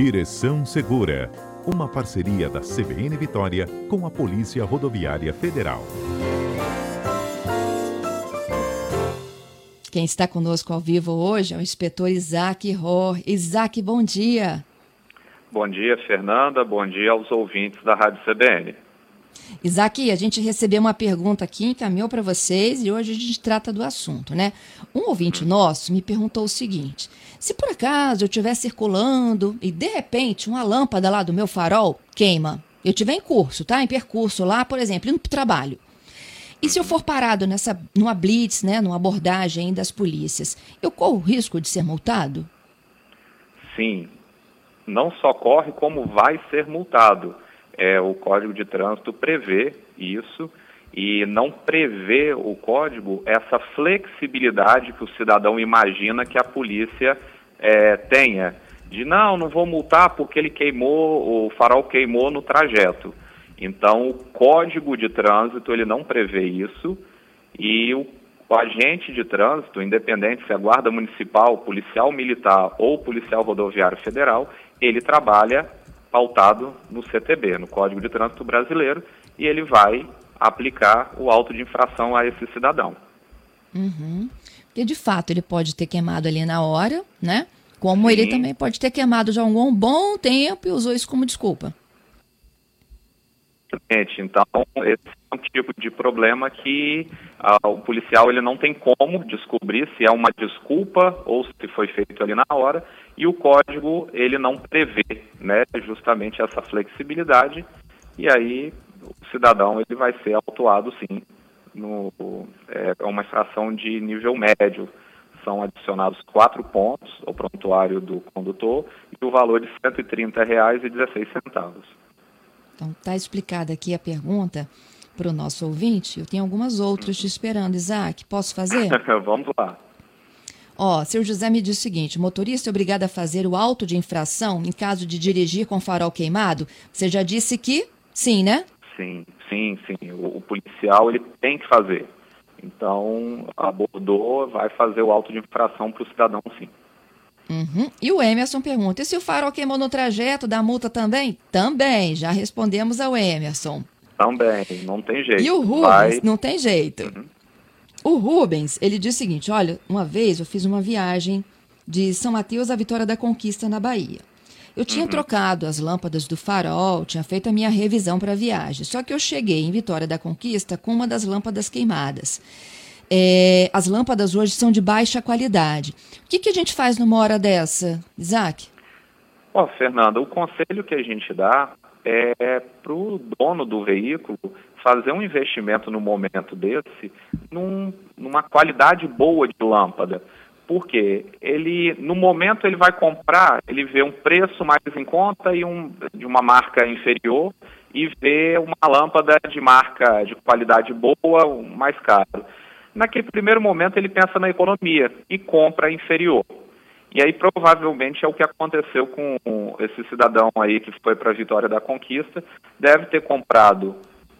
Direção Segura, uma parceria da CBN Vitória com a Polícia Rodoviária Federal. Quem está conosco ao vivo hoje é o inspetor Isaac Ror. Isaac, bom dia. Bom dia, Fernanda. Bom dia aos ouvintes da Rádio CBN. Isaac, a gente recebeu uma pergunta aqui, encaminhou para vocês e hoje a gente trata do assunto, né? Um ouvinte nosso me perguntou o seguinte: se por acaso eu estiver circulando e de repente uma lâmpada lá do meu farol queima, eu estiver em curso, tá? Em percurso lá, por exemplo, indo para o trabalho. E se eu for parado nessa, numa blitz, né, numa abordagem das polícias, eu corro o risco de ser multado? Sim, não só corre, como vai ser multado. É, o Código de Trânsito prevê isso e não prevê o código essa flexibilidade que o cidadão imagina que a polícia é, tenha. De não, não vou multar porque ele queimou, o farol queimou no trajeto. Então, o Código de Trânsito ele não prevê isso e o, o agente de trânsito, independente se é guarda municipal, policial militar ou policial rodoviário federal, ele trabalha pautado no CTB, no Código de Trânsito Brasileiro, e ele vai aplicar o auto de infração a esse cidadão. Uhum. Porque de fato ele pode ter queimado ali na hora, né? Como Sim. ele também pode ter queimado já há um bom tempo e usou isso como desculpa. Então, esse é um tipo de problema que ah, o policial ele não tem como descobrir se é uma desculpa ou se foi feito ali na hora, e o código ele não prevê, né, justamente essa flexibilidade, e aí o cidadão ele vai ser autuado sim, no, é, é uma infração de nível médio, são adicionados quatro pontos ao prontuário do condutor e o valor de R$ 130,16. Então, está explicada aqui a pergunta para o nosso ouvinte. Eu tenho algumas outras te esperando, Isaac. Posso fazer? Vamos lá. Ó, seu José me diz o seguinte: motorista é obrigado a fazer o auto de infração em caso de dirigir com farol queimado? Você já disse que sim, né? Sim, sim, sim. O, o policial ele tem que fazer. Então, abordou, vai fazer o auto de infração para o cidadão, sim. Uhum. E o Emerson pergunta: e se o farol queimou no trajeto, dá multa também? Também, já respondemos ao Emerson. Também, não tem jeito. E o Rubens, Vai... não tem jeito. Uhum. O Rubens, ele diz o seguinte: olha, uma vez eu fiz uma viagem de São Mateus à Vitória da Conquista, na Bahia. Eu tinha uhum. trocado as lâmpadas do farol, tinha feito a minha revisão para a viagem. Só que eu cheguei em Vitória da Conquista com uma das lâmpadas queimadas. É, as lâmpadas hoje são de baixa qualidade. O que, que a gente faz numa hora dessa, Isaac? Ó, oh, Fernanda, o conselho que a gente dá é para o dono do veículo fazer um investimento no momento desse num, numa qualidade boa de lâmpada. Porque ele, no momento ele vai comprar, ele vê um preço mais em conta e um, de uma marca inferior e vê uma lâmpada de marca de qualidade boa, mais caro naquele primeiro momento ele pensa na economia e compra inferior. E aí provavelmente é o que aconteceu com esse cidadão aí que foi para a Vitória da Conquista, deve ter comprado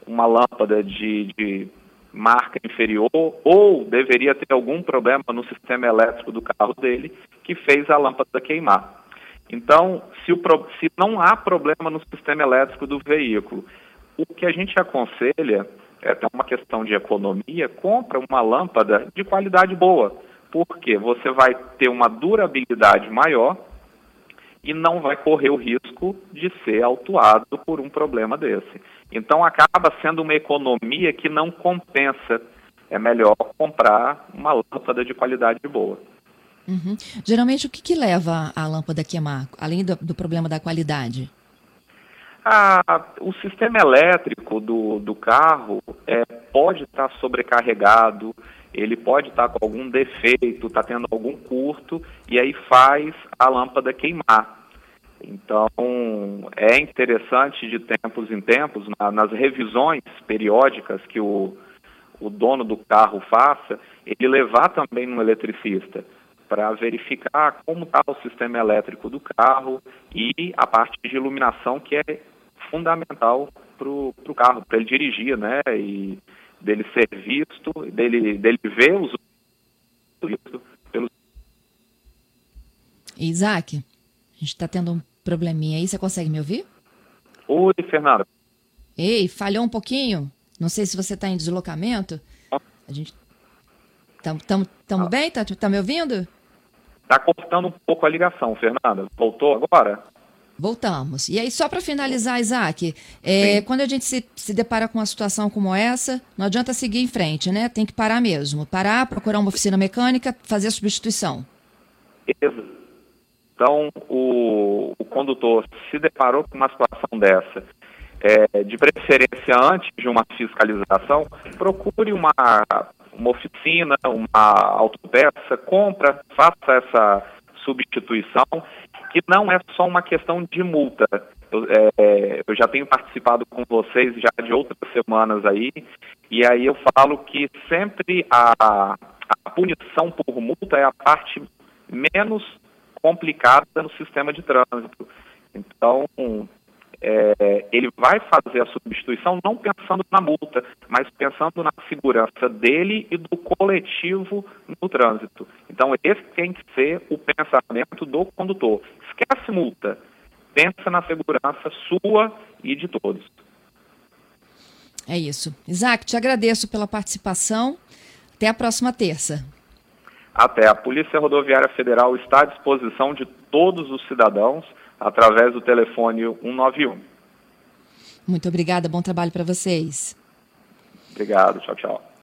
uma lâmpada de, de marca inferior ou deveria ter algum problema no sistema elétrico do carro dele que fez a lâmpada queimar. Então, se, o, se não há problema no sistema elétrico do veículo, o que a gente aconselha é até uma questão de economia, compra uma lâmpada de qualidade boa, porque você vai ter uma durabilidade maior e não vai correr o risco de ser autuado por um problema desse. Então acaba sendo uma economia que não compensa. É melhor comprar uma lâmpada de qualidade boa. Uhum. Geralmente o que, que leva a lâmpada a queimar, além do, do problema da qualidade? Ah, o sistema elétrico do, do carro é, pode estar sobrecarregado, ele pode estar com algum defeito, está tendo algum curto, e aí faz a lâmpada queimar. Então, é interessante de tempos em tempos, na, nas revisões periódicas que o, o dono do carro faça, ele levar também no eletricista para verificar como está o sistema elétrico do carro e a parte de iluminação que é fundamental para o carro, para ele dirigir, né? E dele ser visto, dele, dele ver os pelos. Isaac, a gente está tendo um probleminha aí. Você consegue me ouvir? Oi, Fernanda. Ei, falhou um pouquinho. Não sei se você está em deslocamento. A gente. Tamo, tamo, tamo Ah. bem? Tá, tá me ouvindo? Tá cortando um pouco a ligação, Fernanda. Voltou agora? Voltamos. E aí, só para finalizar, Isaac, é, quando a gente se, se depara com uma situação como essa, não adianta seguir em frente, né? Tem que parar mesmo. Parar, procurar uma oficina mecânica, fazer a substituição. Então, o, o condutor se deparou com uma situação dessa, é, de preferência antes de uma fiscalização, procure uma, uma oficina, uma autopeça, compra, faça essa substituição, que não é só uma questão de multa. Eu, é, eu já tenho participado com vocês já de outras semanas aí, e aí eu falo que sempre a, a punição por multa é a parte menos complicada no sistema de trânsito. Então, é, ele vai fazer a substituição não pensando na multa, mas pensando na segurança dele e do coletivo no trânsito. Então, esse tem que ser o pensamento do condutor. Esquece multa, pensa na segurança sua e de todos. É isso. Isaac, te agradeço pela participação. Até a próxima terça. Até a Polícia Rodoviária Federal está à disposição de todos os cidadãos através do telefone 191. Muito obrigada, bom trabalho para vocês. Obrigado, tchau, tchau.